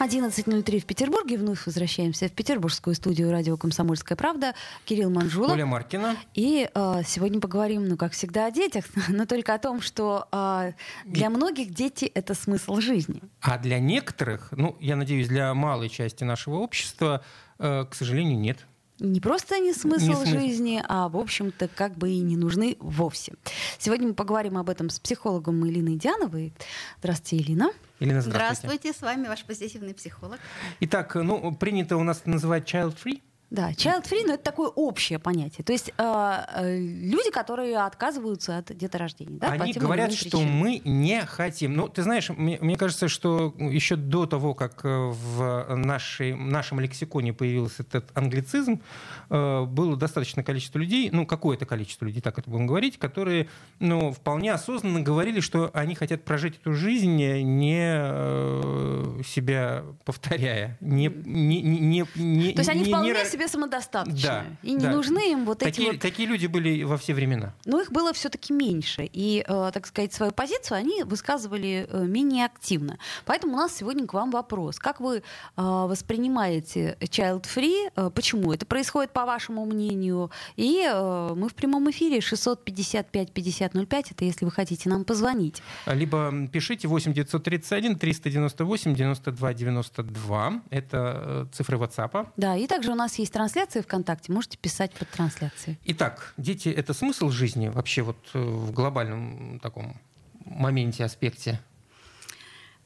11.03 в Петербурге. Вновь возвращаемся в петербургскую студию радио «Комсомольская правда». Кирилл Манжулов. Оля Маркина. И э, сегодня поговорим, ну, как всегда, о детях, но только о том, что э, для многих дети — это смысл жизни. А для некоторых, ну, я надеюсь, для малой части нашего общества, э, к сожалению, нет не просто не смысл, не смысл жизни, а, в общем-то, как бы и не нужны вовсе. Сегодня мы поговорим об этом с психологом Илиной Диановой. Здравствуйте, Илина. Илина, здравствуйте. Здравствуйте, с вами ваш позитивный психолог. Итак, ну, принято у нас называть child-free. Да, child-free, но это такое общее понятие. То есть э, э, люди, которые отказываются от деторождения. Да, Они говорят, что мы не хотим. Ну, ты знаешь, мне, мне кажется, что еще до того, как э, в нашей, нашем лексиконе появился этот англицизм, э, было достаточное количество людей, ну, какое-то количество людей, так это будем говорить, которые ну, вполне осознанно говорили, что они хотят прожить эту жизнь, не э, себя повторяя, не, не, не, не, То есть они не, вполне не, себе самодостаточны. Да, и не да. нужны им вот такие, эти вот... Такие люди были во все времена. Но их было все-таки меньше. И, э, так сказать, свою позицию они высказывали э, менее активно. Поэтому у нас сегодня к вам вопрос. Как вы э, воспринимаете child-free? Э, почему это происходит, по вашему мнению? И э, мы в прямом эфире 655-5005. Это если вы хотите нам позвонить. Либо пишите 8 931 398 92 92. Это э, цифры WhatsApp. Да, и также у нас есть есть трансляция ВКонтакте, можете писать под трансляцией. Итак, дети — это смысл жизни вообще вот э, в глобальном таком моменте, аспекте?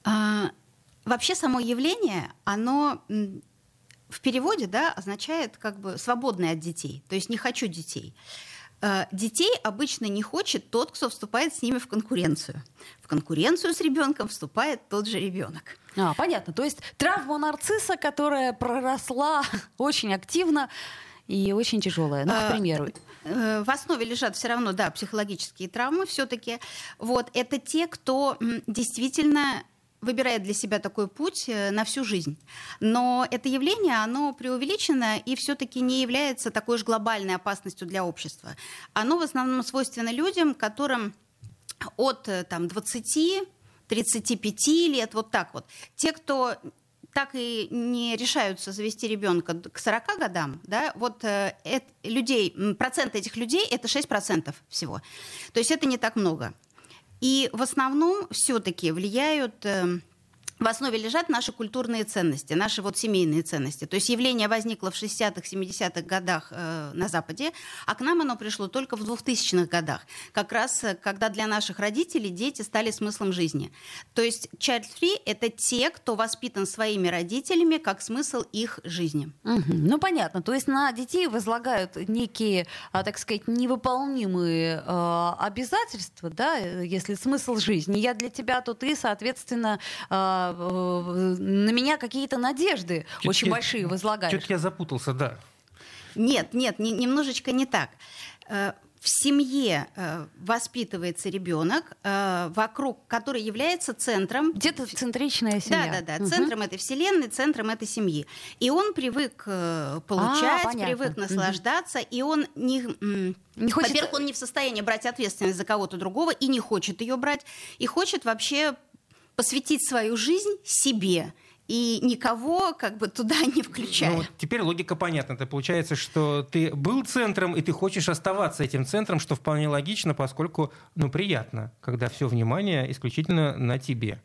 А, вообще само явление, оно в переводе да, означает как бы свободное от детей, то есть не хочу детей. А, детей обычно не хочет тот, кто вступает с ними в конкуренцию. В конкуренцию с ребенком вступает тот же ребенок. А, понятно. То есть травма нарцисса, которая проросла очень активно и очень тяжелая. Ну, к а, примеру. Э, в основе лежат все равно, да, психологические травмы все-таки. Вот это те, кто действительно выбирает для себя такой путь э, на всю жизнь. Но это явление, оно преувеличено и все-таки не является такой же глобальной опасностью для общества. Оно в основном свойственно людям, которым от э, там, 20 35 лет, вот так вот. Те, кто так и не решаются завести ребенка к 40 годам, да, вот э, людей, процент этих людей это 6% всего. То есть это не так много. И в основном все-таки влияют э, в основе лежат наши культурные ценности, наши вот семейные ценности. То есть явление возникло в 60-х, 70-х годах э, на Западе, а к нам оно пришло только в 2000-х годах. Как раз, э, когда для наших родителей дети стали смыслом жизни. То есть child-free — это те, кто воспитан своими родителями как смысл их жизни. Угу. Ну, понятно. То есть на детей возлагают некие, а, так сказать, невыполнимые э, обязательства, да, если смысл жизни. Я для тебя, то ты, соответственно, э, на меня какие-то надежды чуть очень я, большие возлагаешь. Чуть я запутался, да. Нет, нет, не, немножечко не так. Э, в семье э, воспитывается ребенок, э, вокруг, который является центром. Где-то центричная семья. Да, да, да. Угу. Центром этой вселенной, центром этой семьи. И он привык получать, а, привык наслаждаться, угу. и он не. Не хочет... Во-первых, он не в состоянии брать ответственность за кого-то другого и не хочет ее брать, и хочет вообще посвятить свою жизнь себе и никого как бы туда не включая. Ну, вот теперь логика понятна. Это получается, что ты был центром, и ты хочешь оставаться этим центром, что вполне логично, поскольку ну, приятно, когда все внимание исключительно на тебе.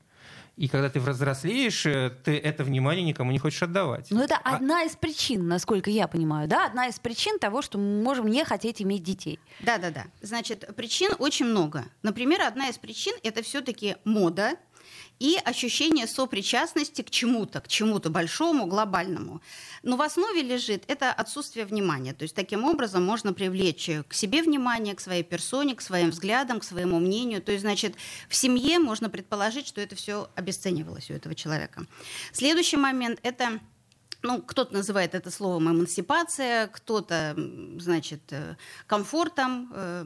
И когда ты взрослеешь, э, ты это внимание никому не хочешь отдавать. Ну, это а... одна из причин, насколько я понимаю, да? Одна из причин того, что мы можем не хотеть иметь детей. Да-да-да. Значит, причин очень много. Например, одна из причин — это все таки мода, и ощущение сопричастности к чему-то, к чему-то большому, глобальному. Но в основе лежит это отсутствие внимания. То есть таким образом можно привлечь к себе внимание, к своей персоне, к своим взглядам, к своему мнению. То есть, значит, в семье можно предположить, что это все обесценивалось у этого человека. Следующий момент – это ну, кто-то называет это словом эмансипация, кто-то, значит, э, комфортом, э,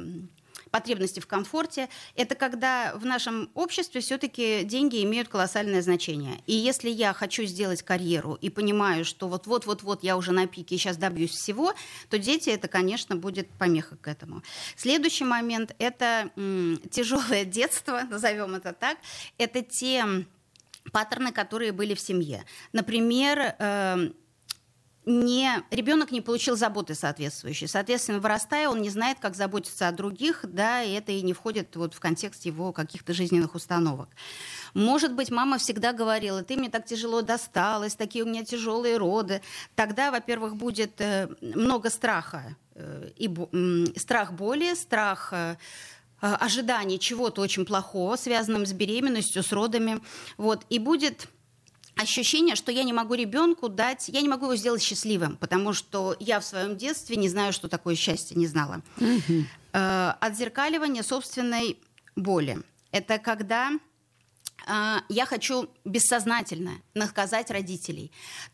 потребности в комфорте. Это когда в нашем обществе все-таки деньги имеют колоссальное значение. И если я хочу сделать карьеру и понимаю, что вот-вот-вот-вот я уже на пике и сейчас добьюсь всего, то дети это, конечно, будет помеха к этому. Следующий момент – это тяжелое детство, назовем это так. Это те паттерны, которые были в семье. Например, э, не, ребенок не получил заботы соответствующей. Соответственно, вырастая, он не знает, как заботиться о других, да, и это и не входит вот в контекст его каких-то жизненных установок. Может быть, мама всегда говорила, ты мне так тяжело досталась, такие у меня тяжелые роды. Тогда, во-первых, будет э, много страха, э, и страх боли, страх э, ожидания чего-то очень плохого, связанным с беременностью, с родами. Вот, и будет ощущение, что я не могу ребенку дать, я не могу его сделать счастливым, потому что я в своем детстве не знаю, что такое счастье, не знала. Угу. Э, отзеркаливание собственной боли. Это когда э, я хочу бессознательно наказать родителей.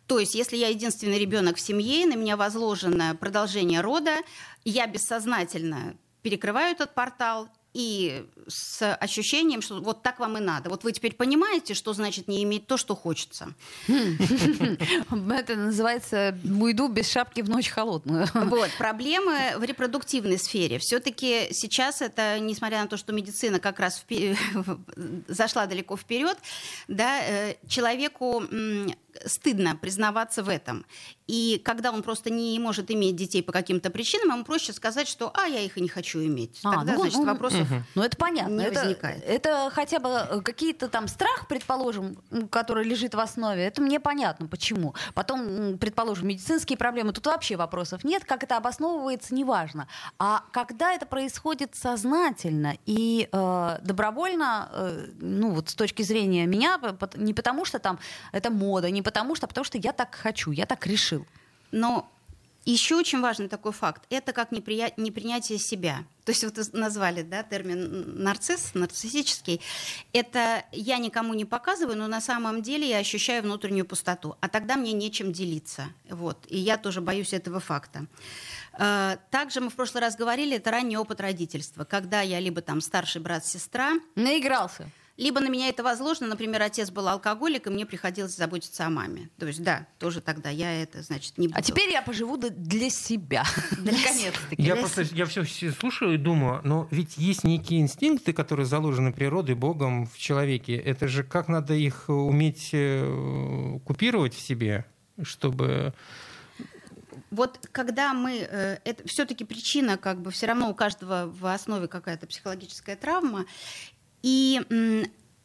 То есть, если я единственный ребенок в семье, на меня возложено продолжение рода, я бессознательно перекрываю этот портал и с ощущением, что вот так вам и надо. Вот вы теперь понимаете, что значит не иметь то, что хочется. Это называется «уйду без шапки в ночь холодную». Вот, проблемы в репродуктивной сфере. Все-таки сейчас это, несмотря на то, что медицина как раз зашла далеко вперед, да, э, человеку стыдно признаваться в этом. И когда он просто не может иметь детей по каким-то причинам, ему проще сказать, что «а, я их и не хочу иметь». А, Тогда, ну, значит, ну, вопросов угу. Ну, это понятно. не это, возникает. Это хотя бы э, какие-то там страх, предположим, который лежит в основе, это мне понятно, почему. Потом, предположим, медицинские проблемы, тут вообще вопросов нет. Как это обосновывается, неважно. А когда это происходит сознательно и э, добровольно, э, ну, вот с точки зрения меня, не потому что там это мода, не потому что, а потому что я так хочу, я так решил. Но еще очень важный такой факт – это как неприя... непринятие себя. То есть вот назвали да, термин нарцисс, нарциссический. Это я никому не показываю, но на самом деле я ощущаю внутреннюю пустоту. А тогда мне нечем делиться. Вот. И я тоже боюсь этого факта. Э, также мы в прошлый раз говорили, это ранний опыт родительства, когда я либо там старший брат, сестра. Наигрался либо на меня это возложено, например, отец был алкоголик, и мне приходилось заботиться о маме. То есть, да, тоже тогда я это, значит, не а буду. А теперь я поживу для себя. Наконец-таки. Я просто, я все слушаю и думаю, но ведь есть некие инстинкты, которые заложены природой, Богом в человеке. Это же как надо их уметь э, купировать в себе, чтобы вот когда мы, э, это все-таки причина, как бы все равно у каждого в основе какая-то психологическая травма, и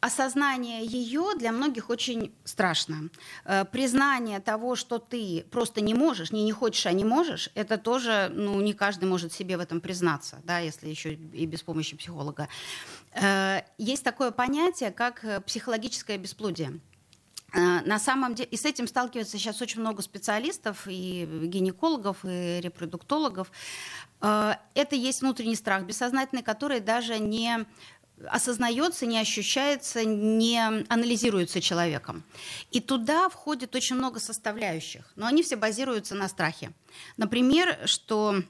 осознание ее для многих очень страшно. Э, признание того, что ты просто не можешь, не не хочешь, а не можешь, это тоже, ну, не каждый может себе в этом признаться, да, если еще и без помощи психолога. Э, есть такое понятие, как э, психологическое бесплодие. На самом деле, и с этим сталкивается сейчас очень много специалистов, и гинекологов, и репродуктологов. Это есть внутренний страх бессознательный, который даже не осознается, не ощущается, не анализируется человеком. И туда входит очень много составляющих, но они все базируются на страхе. Например, что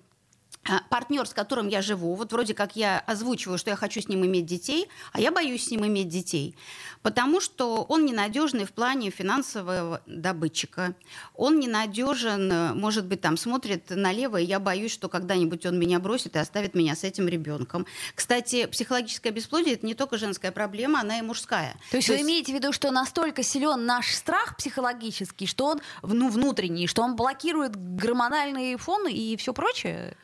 партнер, с которым я живу, вот вроде как я озвучиваю, что я хочу с ним иметь детей, а я боюсь с ним иметь детей, потому что он ненадежный в плане финансового добытчика, он ненадежен, может быть, там смотрит налево, и я боюсь, что когда-нибудь он меня бросит и оставит меня с этим ребенком. Кстати, психологическое бесплодие это не только женская проблема, она и мужская. То есть То вы есть... имеете в виду, что настолько силен наш страх психологический, что он ну, внутренний, что он блокирует гормональный фон и все прочее?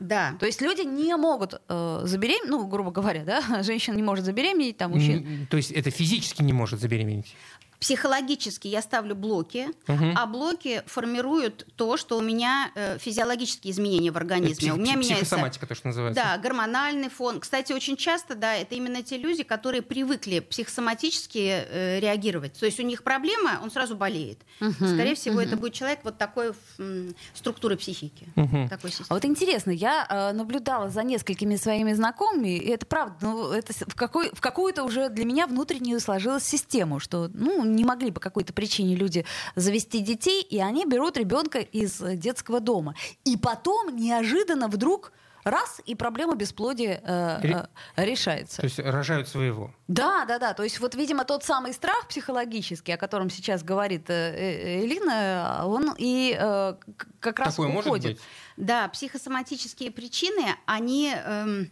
Да. То есть люди не могут э, забеременеть, ну, грубо говоря, да, женщина не может забеременеть, там мужчина. То есть это физически не может забеременеть? Психологически я ставлю блоки, угу. а блоки формируют то, что у меня э, физиологические изменения в организме. Псих, у меня меняется, то, что называется. Да, гормональный фон. Кстати, очень часто, да, это именно те люди, которые привыкли психосоматически э, реагировать. То есть у них проблема, он сразу болеет. Угу. Скорее всего, угу. это будет человек вот такой м, структуры психики. Угу. Такой а вот интересно, я э, наблюдала за несколькими своими знакомыми, и это правда, ну, это в, какой, в какую-то уже для меня внутреннюю сложилась систему, что, ну, не могли по какой-то причине люди завести детей, и они берут ребенка из детского дома. И потом неожиданно вдруг раз, и проблема бесплодия э, э, решается. То есть рожают своего. Да, да, да. То есть вот, видимо, тот самый страх психологический, о котором сейчас говорит э, э, Элина, он и э, как раз Такое уходит. Может быть? Да, психосоматические причины, они... Эм,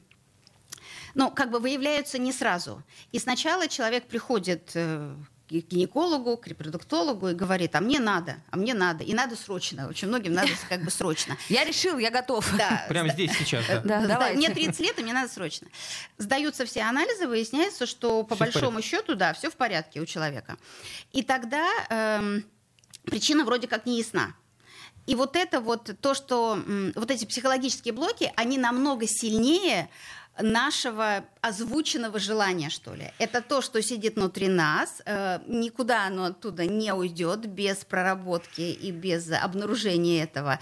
ну, как бы выявляются не сразу. И сначала человек приходит э, к гинекологу, к репродуктологу и говорит, а мне надо, а мне надо, и надо срочно. Очень многим надо как бы срочно. Я решил, я готов. Да. Прямо здесь, сейчас. Да. Да, Мне 30 лет, и мне надо срочно. Сдаются все анализы, выясняется, что по большому счету, да, все в порядке у человека. И тогда эм, причина вроде как не ясна. И вот это вот то, что вот эти психологические блоки, они намного сильнее нашего озвученного желания, что ли. Это то, что сидит внутри нас, э, никуда оно оттуда не уйдет без проработки и без обнаружения этого.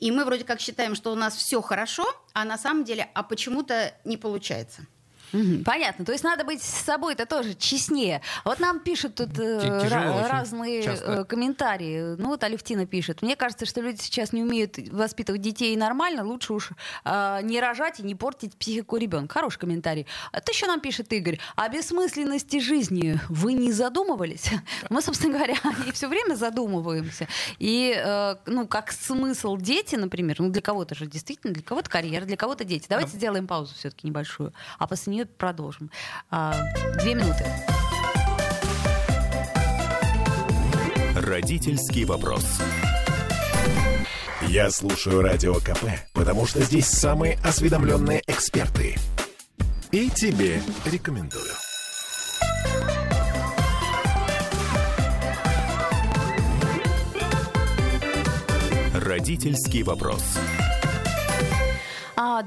И мы вроде как считаем, что у нас все хорошо, а на самом деле, а почему-то не получается. Понятно. То есть надо быть с собой-то тоже честнее. Вот нам пишут тут э, разные э, комментарии. Ну вот Алевтина пишет. Мне кажется, что люди сейчас не умеют воспитывать детей нормально. Лучше уж э, не рожать и не портить психику ребенка. Хороший комментарий. Это еще нам пишет Игорь. О бессмысленности жизни вы не задумывались? Мы, собственно говоря, и все время задумываемся. И, э, ну, как смысл дети, например, ну, для кого-то же действительно, для кого-то карьера, для кого-то дети. Давайте а... сделаем паузу все-таки небольшую. А после нее продолжим. А, две минуты. Родительский вопрос. Я слушаю радио КП, потому что здесь самые осведомленные эксперты. И тебе рекомендую. Родительский вопрос. А,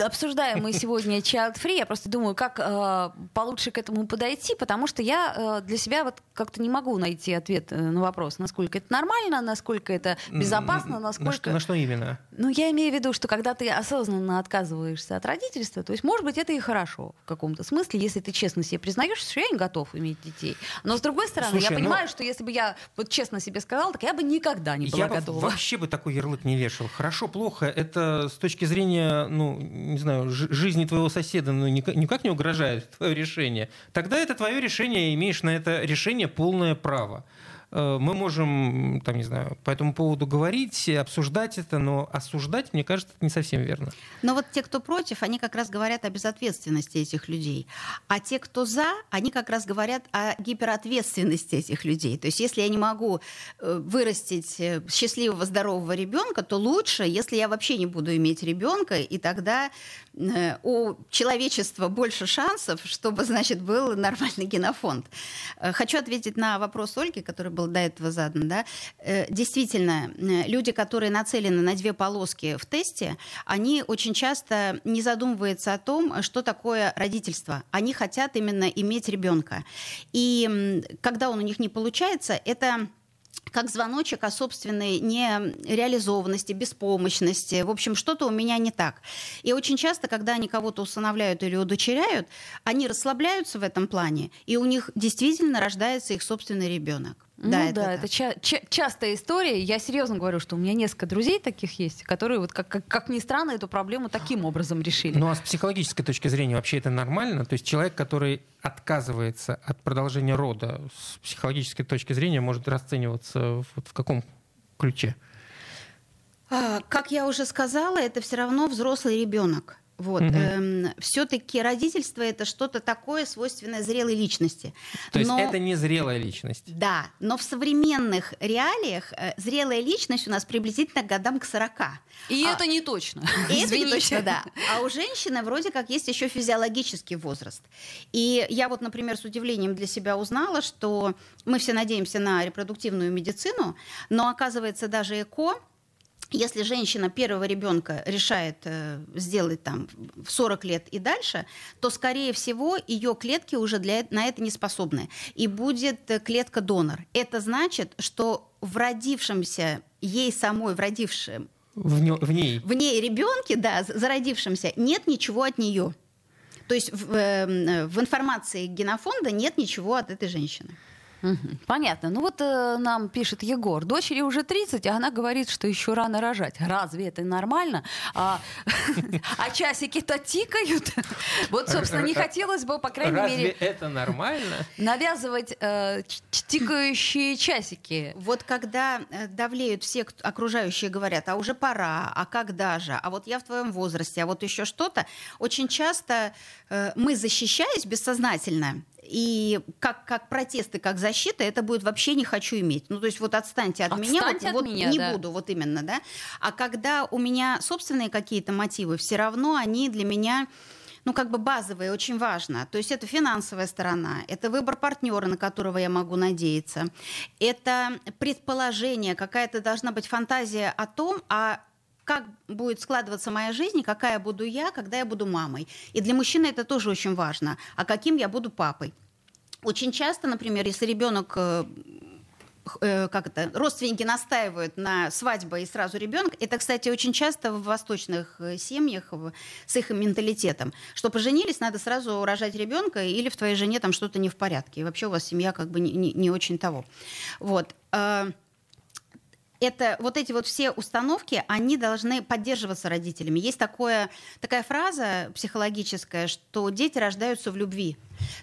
обсуждаем мы сегодня Child Free. Я просто думаю, как э, получше к этому подойти, потому что я э, для себя вот как-то не могу найти ответ э, на вопрос, насколько это нормально, насколько это безопасно, насколько... На что, на что именно? Ну, я имею в виду, что когда ты осознанно отказываешься от родительства, то есть, может быть, это и хорошо в каком-то смысле, если ты честно себе признаешь, что я не готов иметь детей. Но, с другой стороны, Слушай, я ну понимаю, ну... что если бы я вот честно себе сказала, так я бы никогда не была я готова. Я вообще бы такой ярлык не вешал. Хорошо, плохо, это с точки зрения, ну, не знаю, жизни твоего соседа ну, никак, никак не угрожает твое решение, тогда это твое решение, имеешь на это решение полное право. Э, мы можем, там, не знаю, по этому поводу говорить, обсуждать это, но осуждать, мне кажется, это не совсем верно. Но вот те, кто против, они как раз говорят о безответственности этих людей. А те, кто за, они как раз говорят о гиперответственности этих людей. То есть если я не могу э, вырастить э, счастливого, здорового ребенка, то лучше, если я вообще не буду иметь ребенка, и тогда у человечества больше шансов, чтобы, значит, был нормальный генофонд. Хочу ответить на вопрос Ольги, который был до этого задан, да, э, действительно, э, люди, которые нацелены на две полоски в тесте, они очень часто не задумываются о том, что такое родительство. Они хотят именно иметь ребенка. И когда он у них не получается, это как звоночек о собственной нереализованности, беспомощности. В общем, что-то у меня не так. И очень часто, когда они кого-то усыновляют или удочеряют, они расслабляются в этом плане, и у них действительно рождается их собственный ребенок. Ну да, это, да, это ча- ча- частая история. Я серьезно говорю, что у меня несколько друзей таких есть, которые, вот как, как, как ни странно, эту проблему таким образом решили. Ну а с психологической точки зрения вообще это нормально? То есть человек, который отказывается от продолжения рода, с психологической точки зрения может расцениваться вот в каком ключе? А, как я уже сказала, это все равно взрослый ребенок. Вот. Угу. Эм, все-таки родительство это что-то такое свойственное зрелой личности. То есть это не зрелая личность. Да, но в современных реалиях э, зрелая личность у нас приблизительно годам к 40. И а, это не точно. И это не точно, да. А у женщины вроде как есть еще физиологический возраст. И я вот, например, с удивлением для себя узнала, что мы все надеемся на репродуктивную медицину, но оказывается даже ЭКО если женщина первого ребенка решает э, сделать там в 40 лет и дальше, то, скорее всего, ее клетки уже для, на это не способны. И будет э, клетка-донор. Это значит, что в родившемся, ей самой, в родившем... В, не, в ней. В ней ребенке, да, зародившемся, нет ничего от нее. То есть в, э, в информации генофонда нет ничего от этой женщины. Понятно. Ну вот э, нам пишет Егор. Дочери уже 30, а она говорит, что еще рано рожать. Разве это нормально? А, а часики-то тикают. Вот, собственно, не хотелось бы, по крайней Разве мере... это нормально? Навязывать э, тикающие часики. Вот когда э, давлеют все окружающие говорят, а уже пора, а когда же, а вот я в твоем возрасте, а вот еще что-то, очень часто э, мы, защищаясь бессознательно, и как, как протесты, как защита, это будет вообще не хочу иметь. Ну, то есть вот отстаньте от отстаньте меня, от вот, вот меня, не да. буду, вот именно, да. А когда у меня собственные какие-то мотивы, все равно они для меня ну, как бы базовые, очень важно. То есть это финансовая сторона, это выбор партнера, на которого я могу надеяться, это предположение, какая-то должна быть фантазия о том, а как будет складываться моя жизнь, какая буду я, когда я буду мамой. И для мужчины это тоже очень важно. А каким я буду папой? Очень часто, например, если ребенок э, э, как это, родственники настаивают на свадьбе и сразу ребенок. Это, кстати, очень часто в восточных э, семьях с их менталитетом, что поженились, надо сразу рожать ребенка, или в твоей жене там что-то не в порядке. И вообще у вас семья как бы не, не, не очень того. Вот это вот эти вот все установки, они должны поддерживаться родителями. Есть такое, такая фраза психологическая, что дети рождаются в любви.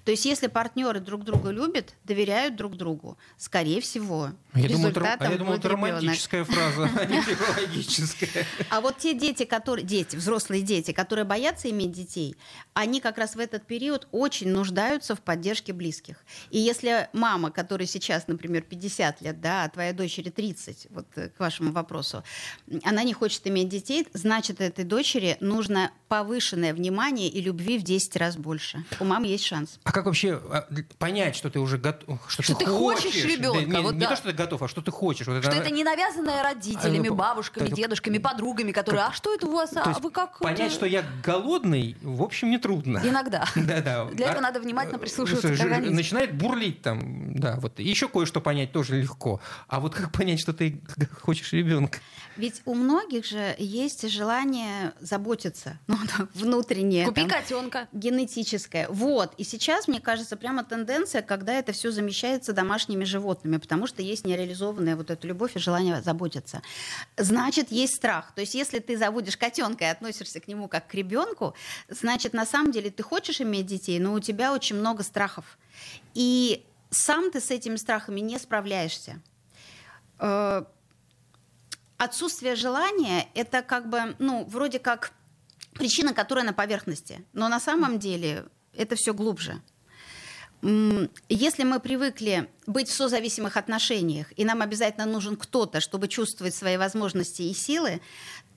То есть если партнеры друг друга любят, доверяют друг другу, скорее всего, а я думал, это, а я думал, это романтическая фраза, а не психологическая. А вот те дети, которые, дети, взрослые дети, которые боятся иметь детей, они как раз в этот период очень нуждаются в поддержке близких. И если мама, которая сейчас, например, 50 лет, да, а твоя дочери 30, вот э, к вашему вопросу, она не хочет иметь детей, значит, этой дочери нужно повышенное внимание и любви в 10 раз больше. У мамы есть шанс. А как вообще а, понять, что ты уже готов, что, что ты, хочешь, хочешь ребенка? Да, не, вот не да. то, что ты готов, а что ты хочешь. Вот что это, это не навязанное родителями, а, бабушками, это, дедушками, подругами, которые, как, а что это у вас, а вы как? Понять, это... что я голодный, в общем, не трудно. Иногда. да, да. Для этого надо внимательно прислушиваться к организму. Начинает бурлить там, да, вот. Еще кое-что понять тоже легко. А вот как понять, что ты хочешь ребенка? Ведь у многих же есть желание заботиться, ну, внутреннее. Купи там, котенка. Генетическое. Вот. И сейчас, мне кажется, прямо тенденция, когда это все замещается домашними животными, потому что есть нереализованная вот эта любовь и желание заботиться. Значит, есть страх. То есть, если ты заводишь котенка и относишься к нему как к ребенку, значит, на самом деле ты хочешь иметь детей, но у тебя очень много страхов. И сам ты с этими страхами не справляешься э, отсутствие желания это как бы, ну, вроде как причина, которая на поверхности. Но на самом деле это все глубже. Если мы привыкли быть в созависимых отношениях, и нам обязательно нужен кто-то, чтобы чувствовать свои возможности и силы,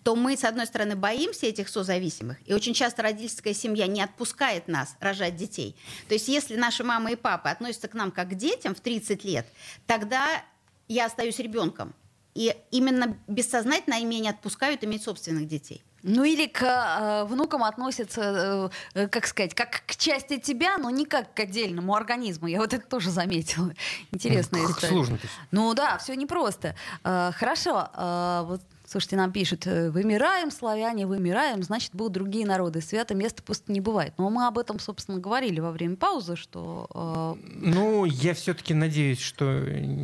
то мы, с одной стороны, боимся этих созависимых, и очень часто родительская семья не отпускает нас рожать детей. То есть если наши мама и папа относятся к нам как к детям в 30 лет, тогда я остаюсь ребенком. И именно бессознательно ими не отпускают иметь собственных детей. Ну или к э, внукам относятся, э, как сказать, как к части тебя, но не как к отдельному организму. Я вот это тоже заметила. Интересная ну, история. Сложно. Ну да, все непросто. Э, хорошо, э, вот Слушайте, нам пишут, э, вымираем, славяне, вымираем, значит, будут другие народы. Свято место просто не бывает. Но мы об этом, собственно, говорили во время паузы, что... Э... Ну, я все-таки надеюсь, что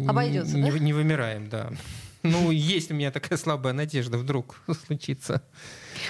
Обойдется, не, да? не вымираем, да. Ну, есть у меня такая слабая надежда, вдруг случится.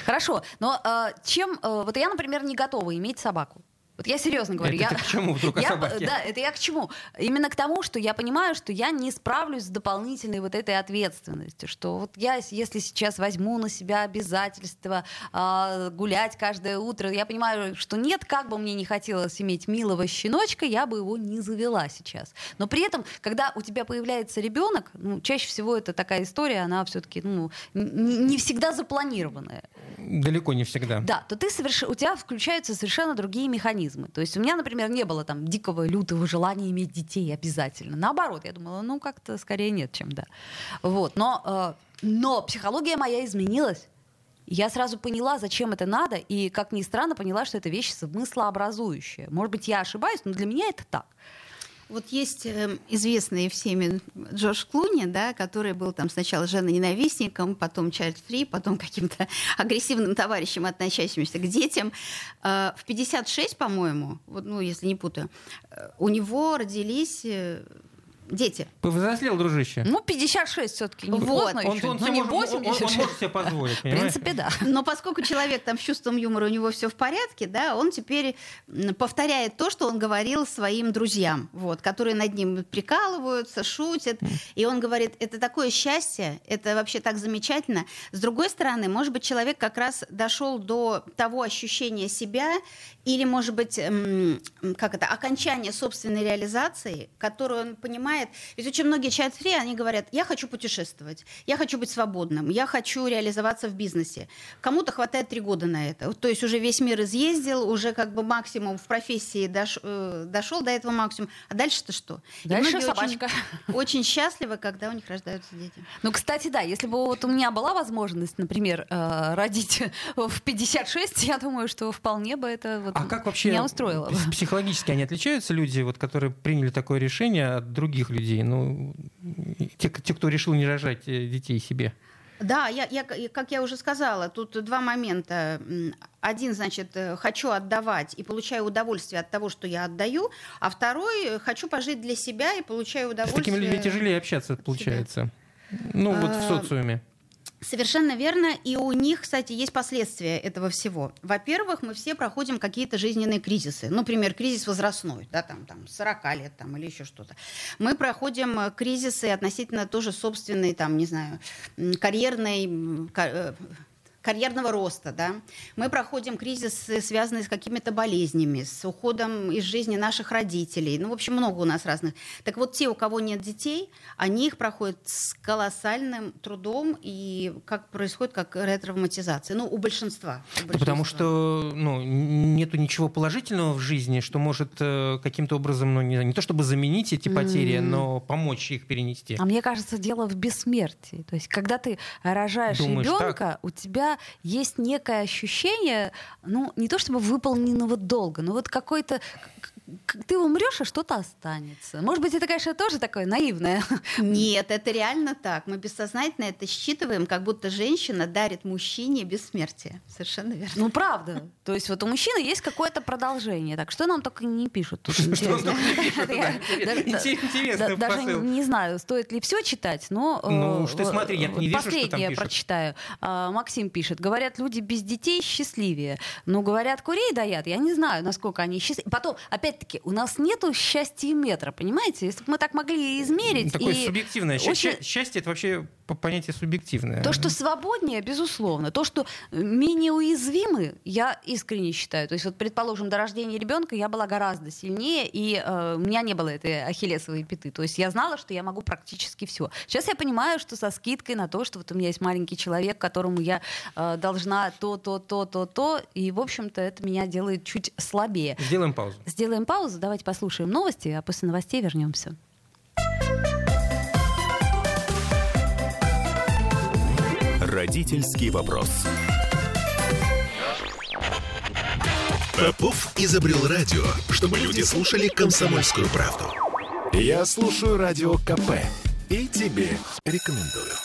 Хорошо, но э, чем... Э, вот я, например, не готова иметь собаку. Вот я серьезно говорю. Это я, к чему вдруг я? Да, это я к чему? Именно к тому, что я понимаю, что я не справлюсь с дополнительной вот этой ответственностью, что вот я, если сейчас возьму на себя обязательство э, гулять каждое утро, я понимаю, что нет, как бы мне не хотелось иметь милого щеночка, я бы его не завела сейчас. Но при этом, когда у тебя появляется ребенок, ну, чаще всего это такая история, она все-таки ну, не, не всегда запланированная. Далеко не всегда. Да, то ты соверш... у тебя включаются совершенно другие механизмы механизмы. То есть у меня, например, не было там дикого, лютого желания иметь детей обязательно. Наоборот, я думала, ну как-то скорее нет, чем да. Вот. Но, э, но психология моя изменилась. Я сразу поняла, зачем это надо, и, как ни странно, поняла, что это вещь смыслообразующая. Может быть, я ошибаюсь, но для меня это так. Вот есть э, известный всеми Джордж Клуни, да, который был там сначала женоненавистником, потом child-free, потом каким-то агрессивным товарищем, относящимся к детям. Э, в 56, по-моему, вот, ну, если не путаю, э, у него родились э, дети. Повзрослел, дружище. Ну, 56 все-таки не Вот. поздно Он, еще. он ну, не может, он- 80. он может себе позволить, В принципе, да. Но поскольку человек там с чувством юмора, у него все в порядке, да, он теперь повторяет то, что он говорил своим друзьям, вот, которые над ним прикалываются, шутят. И он говорит, это такое счастье, это вообще так замечательно. С другой стороны, может быть, человек как раз дошел до того ощущения себя или, может быть, м, как это, окончания собственной реализации, которую он понимает. Ведь очень многие child free, они говорят, я хочу путешествовать, я хочу быть свободным, я хочу реализоваться в бизнесе. Кому-то хватает три года на это. То есть уже весь мир изъездил, уже как бы максимум в профессии дош- э, дошел до этого максимума. А дальше-то что? Дальше собачка. Очень, очень счастливы, когда у них рождаются дети. Ну, кстати, да, если бы вот у меня была возможность, например, э, родить в 56, я думаю, что вполне бы это вот А как вообще меня устроило. психологически они отличаются, люди, вот, которые приняли такое решение от других людей? Ну, те, те, кто решил не рожать э, детей себе. Да, я, я, как я уже сказала, тут два момента. Один, значит, э, хочу отдавать и получаю удовольствие от того, что я отдаю, а второй э, хочу пожить для себя и получаю С удовольствие. такими людьми тяжелее общаться, получается. Ну, вот в А, социуме. Совершенно верно. И у них, кстати, есть последствия этого всего. Во-первых, мы все проходим какие-то жизненные кризисы. Ну, Например, кризис возрастной, да, там, там, 40 лет там, или еще что-то. Мы проходим э, кризисы относительно тоже собственной, там, не знаю, карьерной, э, карьерного роста, да. Мы проходим кризисы, связанные с какими-то болезнями, с уходом из жизни наших родителей. Ну, в общем, много у нас разных. Так вот, те, у кого нет детей, они их проходят с колоссальным трудом и как происходит как ретравматизация. Ну, у большинства. у Ну, Потому большинства. что ну, нету ничего положительного в жизни, что может э, каким-то образом, ну, не, не то чтобы заменить эти потери, М. но помочь их перенести. А мне кажется, дело в бессмертии. То есть, когда ты рожаешь Думаешь, ребенка, у тебя есть некое ощущение, ну, не то чтобы выполненного долга, но вот какой-то ты умрешь, а что-то останется. Может быть, это, конечно, тоже такое наивное. Нет, это реально так. Мы бессознательно это считываем, как будто женщина дарит мужчине бессмертие. Совершенно верно. Ну, правда. То есть вот у мужчины есть какое-то продолжение. Так что нам только не пишут. Тут Что интересно. даже- не знаю, стоит ли все читать, но... э, Ну уж ты смотри, я не вижу, что Последнее прочитаю. А, Максим пишет. Говорят, люди без детей счастливее. Ну, говорят, курей даят. Я не знаю, насколько они счастливы. Потом, опять-таки, у нас нету счастья метра, понимаете? Если бы мы так могли измерить... Такое и субъективное. Очень- Счастье это вообще по- понятие субъективное. То, что свободнее, безусловно. То, что менее уязвимы, я искренне считаю. То есть, вот, предположим, до рождения ребенка я была гораздо сильнее, и э, у меня не было этой ахиллесовой пяты. То есть я знала, что я могу практически все. Сейчас я понимаю, что со скидкой на то, что вот у меня есть маленький человек, которому я э, должна то, то, то, то, то, и, в общем-то, это меня делает чуть слабее. Сделаем паузу. Сделаем паузу, давайте послушаем новости, а после новостей вернемся. Родительский вопрос. Попов изобрел радио, чтобы люди слушали комсомольскую правду. Я слушаю радио КП и тебе рекомендую.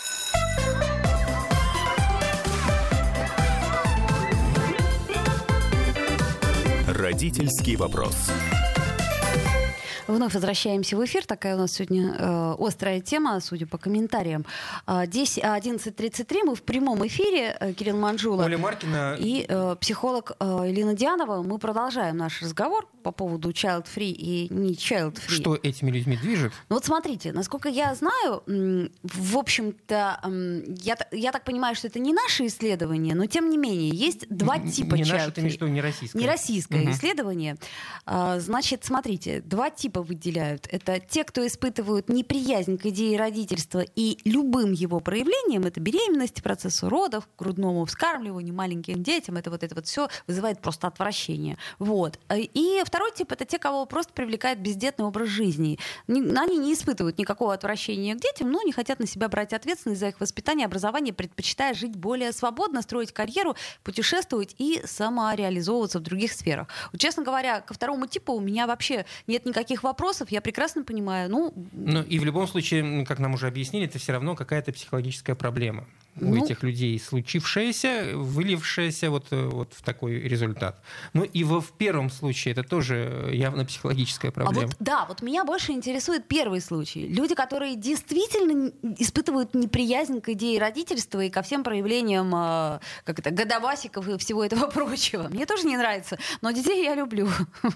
Родительский вопрос. Вновь возвращаемся в эфир. Такая у нас сегодня э, острая тема, судя по комментариям. А, 10, а, 11.33 мы в прямом эфире. э, Кирилл Манжула Оля Маркина и э, психолог э, Елена Дианова. Мы продолжаем наш разговор по поводу child free и не child free. что этими людьми движет? Ну вот смотрите, насколько я знаю, в общем-то, я, я так понимаю, что это не наши исследования, но тем не менее есть два типа Не child наше, free. виду не российское? Не российское Мгм. исследование. А, Значит, смотрите, два типа выделяют. Это те, кто испытывают неприязнь к идее родительства и любым его проявлением, это беременность, процессу родов, грудному вскармливанию, маленьким детям, это вот это вот все вызывает просто отвращение. Вот. А, И второй тип это те, кого просто привлекает бездетный образ жизни. Они не испытывают никакого отвращения к детям, но не хотят на себя брать ответственность за их воспитание и образование, предпочитая жить более свободно, строить карьеру, путешествовать и самореализовываться в других сферах. Вот, честно говоря, ко второму типу у меня вообще нет никаких вопросов. Я прекрасно понимаю. Ну, Ну и в любом случае, как нам уже объяснили, это все равно какая-то психологическая проблема. У ну, этих людей случившееся, вылившееся вот, э, вот в такой результат. Ну и во, в первом случае это тоже явно психологическая проблема. А вот, да, вот меня больше интересует первый случай. Люди, которые действительно испытывают неприязнь к идее родительства и ко всем проявлениям э, как это, годовасиков и всего этого прочего. Мне тоже не нравится, но детей я люблю.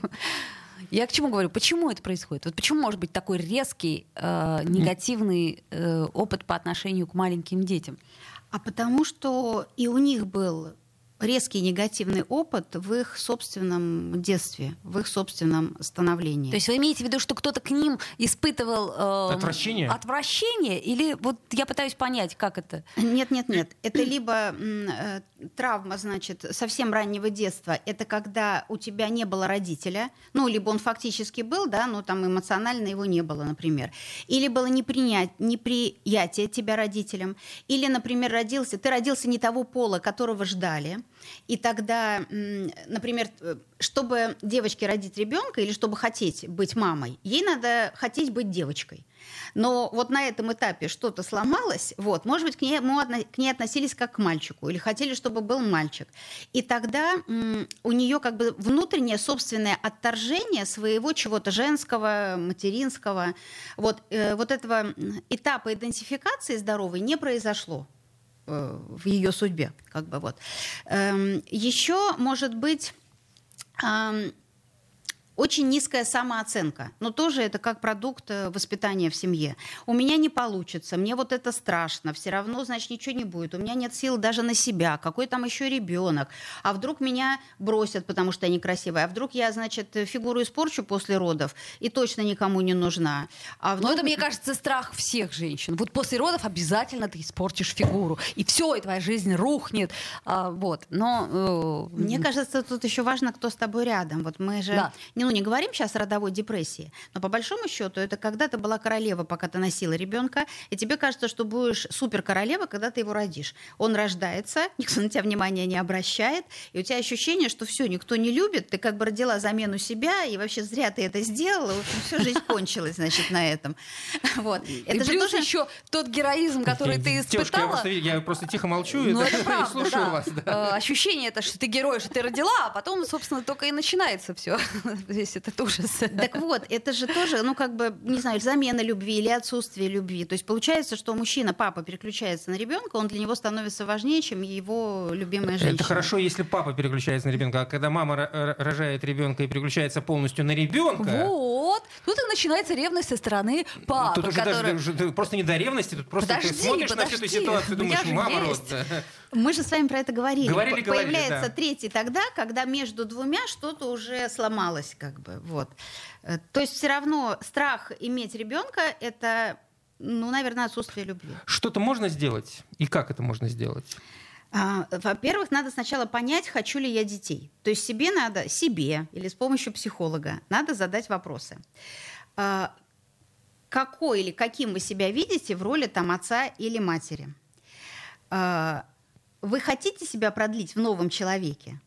Я к чему говорю? Почему это происходит? Вот почему может быть такой резкий э, негативный э, опыт по отношению к маленьким детям? А потому что и у них был резкий негативный опыт в их собственном детстве, в их собственном становлении. То есть вы имеете в виду, что кто-то к ним испытывал э, отвращение? Отвращение? Или вот я пытаюсь понять, как это? Нет, нет, нет. Это либо э, травма, значит, совсем раннего детства. Это когда у тебя не было родителя, ну, либо он фактически был, да, но там эмоционально его не было, например. Или было непринять, неприятие тебя родителям. Или, например, родился, ты родился не того пола, которого ждали и тогда, например, чтобы девочке родить ребенка или чтобы хотеть быть мамой, ей надо хотеть быть девочкой. Но вот на этом этапе что-то сломалось, вот, может быть, к ней, к ней относились как к мальчику или хотели, чтобы был мальчик. И тогда у нее как бы внутреннее собственное отторжение своего чего-то женского, материнского. Вот, э, вот этого этапа идентификации здоровой не произошло. Э, в ее судьбе, как бы вот. Эм, Еще может быть очень низкая самооценка, но тоже это как продукт э, воспитания в семье. У меня не получится, мне вот это страшно, все равно, значит, ничего не будет, у меня нет сил даже на себя, какой там еще ребенок, а вдруг меня бросят, потому что я некрасивая, а вдруг я, значит, фигуру испорчу после родов и точно никому не нужна. А вдруг... Но это, мне кажется, страх всех женщин. Вот после родов обязательно ты испортишь фигуру, и все, и твоя жизнь рухнет. А, вот, но... Э... Мне кажется, тут еще важно, кто с тобой рядом. Вот мы же да ну, не говорим сейчас о родовой депрессии, но по большому счету это когда ты была королева, пока ты носила ребенка, и тебе кажется, что будешь супер королева, когда ты его родишь. Он рождается, никто на тебя внимания не обращает, и у тебя ощущение, что все, никто не любит, ты как бы родила замену себя, и вообще зря ты это сделала, всю жизнь кончилась, значит, на этом. Вот. Это и же плюс тоже... еще тот героизм, который ты испытала. Девушка, я, просто, я просто тихо молчу ну, это правда, слушаю да. вас. Да. Э, ощущение это, что ты герой, что ты родила, а потом, собственно, только и начинается все весь этот ужас. Так вот, это же тоже, ну, как бы, не знаю, замена любви или отсутствие любви. То есть получается, что мужчина, папа переключается на ребенка, он для него становится важнее, чем его любимая женщина. Это хорошо, если папа переключается на ребенка, а когда мама рожает ребенка и переключается полностью на ребенка. Вот. Тут и начинается ревность со стороны папы. Тут уже который... даже просто не до ревности, тут просто подожди, ты смотришь подожди. на всю эту ситуацию и думаешь, мама род. Мы же с вами про это говорили. говорили Появляется говорили, да. третий тогда, когда между двумя что-то уже сломалось, как бы. Вот. Э, то есть все равно страх иметь ребенка это, ну, наверное, отсутствие любви. Что-то можно сделать? И как это можно сделать? А, во-первых, надо сначала понять, хочу ли я детей. То есть себе надо, себе или с помощью психолога, надо задать вопросы. А, какой или каким вы себя видите в роли там отца или матери? А, вы хотите себя продлить в новом человеке?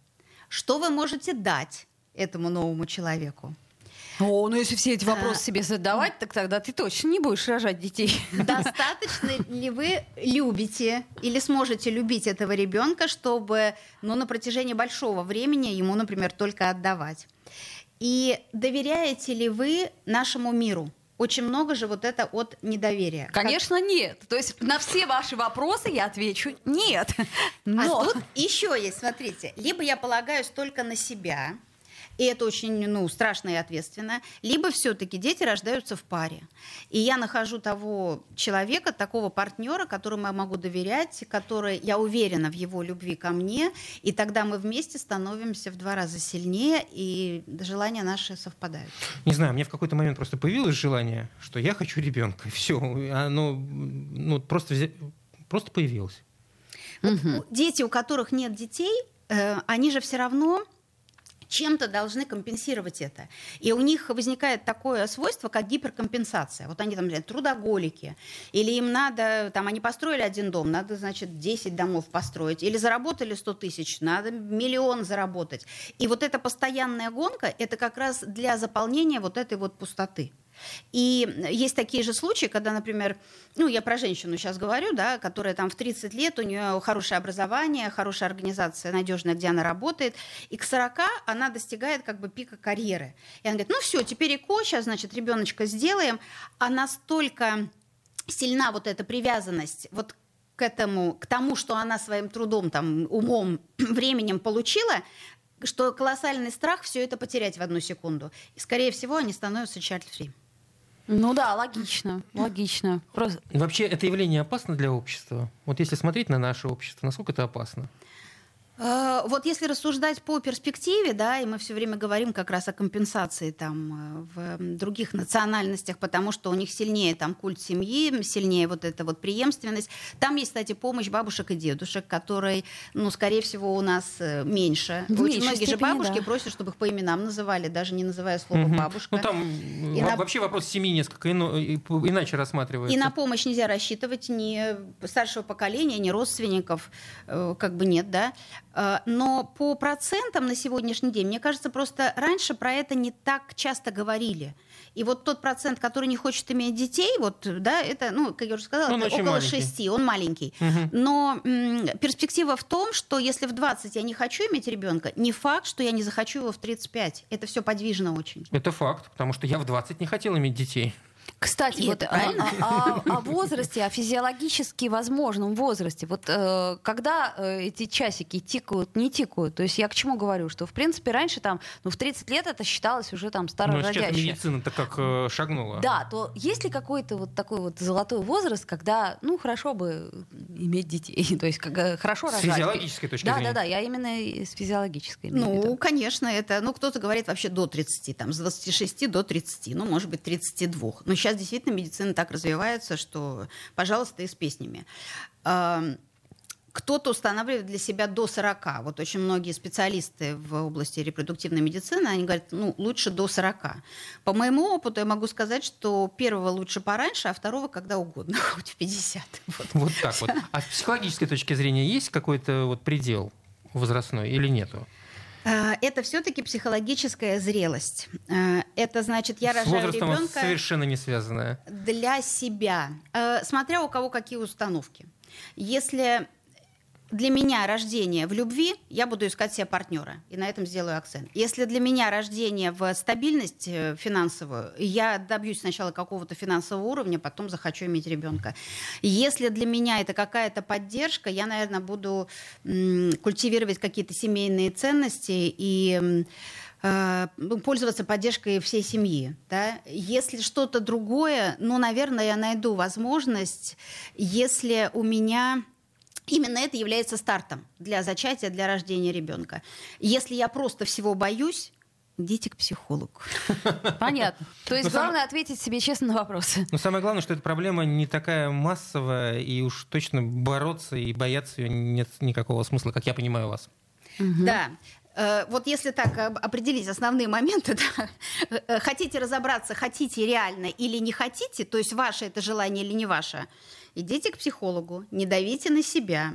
Что вы можете дать этому новому человеку? О, ну если все эти вопросы а, себе задавать, так тогда ты точно не будешь рожать детей. Достаточно ли вы любите или сможете любить этого ребенка, чтобы ну, на протяжении большого времени ему, например, только отдавать? И доверяете ли вы нашему миру? Очень много же вот это от недоверия. Конечно, как... нет. То есть на все ваши вопросы я отвечу нет. А Но... А тут еще есть, смотрите, либо я полагаюсь только на себя, и это очень ну, страшно и ответственно, либо все-таки дети рождаются в паре. И я нахожу того человека, такого партнера, которому я могу доверять, который, я уверена в его любви ко мне, и тогда мы вместе становимся в два раза сильнее, и желания наши совпадают. Не знаю, мне в какой-то момент просто появилось желание, что я хочу ребенка, все, оно ну, просто, просто появилось. Вот угу. Дети, у которых нет детей, э, они же все равно чем-то должны компенсировать это. И у них возникает такое свойство, как гиперкомпенсация. Вот они там, например, трудоголики, или им надо, там, они построили один дом, надо, значит, 10 домов построить, или заработали 100 тысяч, надо миллион заработать. И вот эта постоянная гонка, это как раз для заполнения вот этой вот пустоты. И есть такие же случаи, когда, например, ну, я про женщину сейчас говорю, да, которая там в 30 лет, у нее хорошее образование, хорошая организация, надежная, где она работает, и к 40 она достигает как бы пика карьеры. И она говорит, ну все, теперь ЭКО, сейчас, значит, ребеночка сделаем, а настолько сильна вот эта привязанность вот к этому, к тому, что она своим трудом, там, умом, временем получила, что колоссальный страх все это потерять в одну секунду. И, скорее всего, они становятся child-free. Ну да, логично, логично. Просто... Вообще это явление опасно для общества? Вот если смотреть на наше общество, насколько это опасно? Э, вот если рассуждать по перспективе, да, и мы все время говорим как раз о компенсации там э, в других национальностях, потому что у них сильнее там культ семьи, сильнее вот эта вот преемственность. Там есть, кстати, помощь бабушек и дедушек, которой, ну, скорее всего, у нас э, меньше. В Очень многие степени, же бабушки да. просят, чтобы их по именам называли, даже не называя слово угу. бабушка. Ну там и на... вообще вопрос семьи несколько ино... иначе рассматривается. И на помощь нельзя рассчитывать ни старшего поколения, ни родственников, как бы нет, да. Э, но по процентам на сегодняшний день, мне кажется, просто раньше про это не так часто говорили. И вот тот процент, который не хочет иметь детей, вот, да, это, ну, как я уже сказала, он это около маленький. 6, он маленький. Угу. Но м, перспектива в том, что если в 20 я не хочу иметь ребенка, не факт, что я не захочу его в 35. Это все подвижно очень. Это факт, потому что я в 20 не хотел иметь детей. Кстати, и вот о, о, о, о возрасте, о физиологически возможном возрасте. Вот э, когда э, эти часики тикают, не тикают. То есть я к чему говорю, что в принципе раньше там, ну в 30 лет это считалось уже там старородящее. Ну, сейчас медицина-то как э, шагнула. Да, то есть ли какой-то вот такой вот золотой возраст, когда, ну хорошо бы иметь детей, то есть как, хорошо рожать. С физиологической точки да, зрения. Да, да, да, я именно с физиологической. Ну, конечно, это, ну кто-то говорит вообще до 30, там с 26 до 30, ну может быть 32. Но сейчас действительно медицина так развивается, что, пожалуйста, и с песнями. Кто-то устанавливает для себя до 40. Вот очень многие специалисты в области репродуктивной медицины, они говорят, ну, лучше до 40. По моему опыту я могу сказать, что первого лучше пораньше, а второго когда угодно, хоть в 50. Вот, вот так вот. А с психологической точки зрения есть какой-то вот предел возрастной или нету? Э, это все-таки психологическая зрелость. Э, это значит, я рожаю ребенка совершенно не связанное. Для себя, э, смотря у кого какие установки. Если для меня рождение в любви, я буду искать себе партнера. И на этом сделаю акцент. Если для меня рождение в стабильность э, финансовую, я добьюсь сначала какого-то финансового уровня, потом захочу иметь ребенка. Если для меня это какая-то поддержка, я, наверное, буду культивировать какие-то семейные ценности и э, ну, пользоваться поддержкой всей семьи. Да? Если что-то другое, ну, наверное, я найду возможность, если у меня Именно это является стартом для зачатия, для рождения ребенка. Если я просто всего боюсь, идите к психологу. Понятно. То есть Но главное сам... ответить себе честно на вопросы. Но самое главное, что эта проблема не такая массовая, и уж точно бороться и бояться ее нет никакого смысла, как я понимаю вас. Угу. Да. Э, вот если так определить основные моменты, да, э, хотите разобраться, хотите реально или не хотите, то есть ваше это желание или не ваше, идите к психологу, не давите на себя.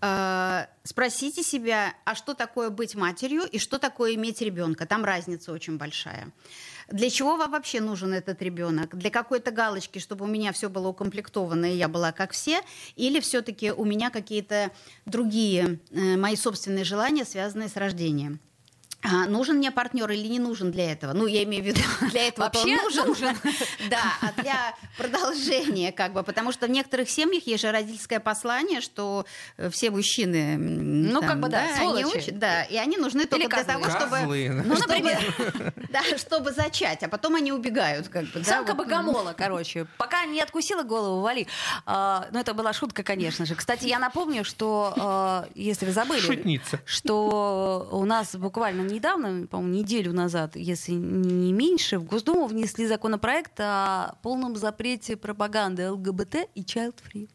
Э, спросите себя, а что такое быть матерью и что такое иметь ребенка. Там разница очень большая. Для чего вам вообще нужен этот ребенок? Для какой-то галочки, чтобы у меня все было укомплектовано и я была как все? Или все-таки у меня какие-то другие э, мои собственные желания, связанные с рождением? А, нужен мне партнер или не нужен для этого? Ну, я имею в виду, для этого Вообще нужен. нужен. Да, а для продолжения, как бы, потому что в некоторых семьях есть же родительское послание, что э, все мужчины... Ну, там, как бы, да, да они учат, да, и они нужны только для того, чтобы... Ну, например. Да, чтобы зачать, а потом они убегают, как бы. Самка богомола, короче. Пока не откусила голову, вали. А, ну, это была шутка, конечно же. Кстати, я напомню, что, а, если вы забыли... Шутница. Что у нас буквально недавно, по-моему, неделю назад, если не меньше, в Госдуму внесли законопроект о полном запрете пропаганды ЛГБТ и child free.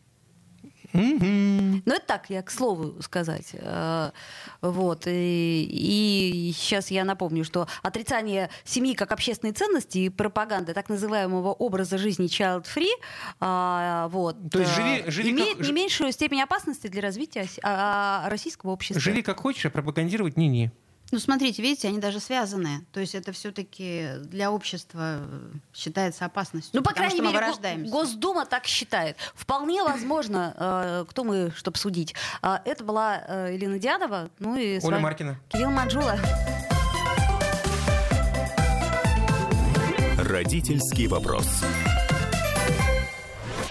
Mm-hmm. Ну, это так, я к слову сказать. Э, вот. И, и сейчас я напомню, что отрицание семьи как общественной ценности и пропаганда так называемого образа жизни child-free а, вот, То есть живи, живи имеет как... не меньшую степень опасности для развития а, российского общества. Живи как хочешь, а пропагандировать не-не. Ну, смотрите, видите, они даже связаны. То есть это все-таки для общества считается опасностью. Ну, по крайней что мы мере, вырождаемся. Госдума так считает. Вполне возможно, э, кто мы, чтобы судить. Э, Это была э, Елена Диадова, ну и Оля вами Маркина. Кирилл Манжула. Родительский вопрос.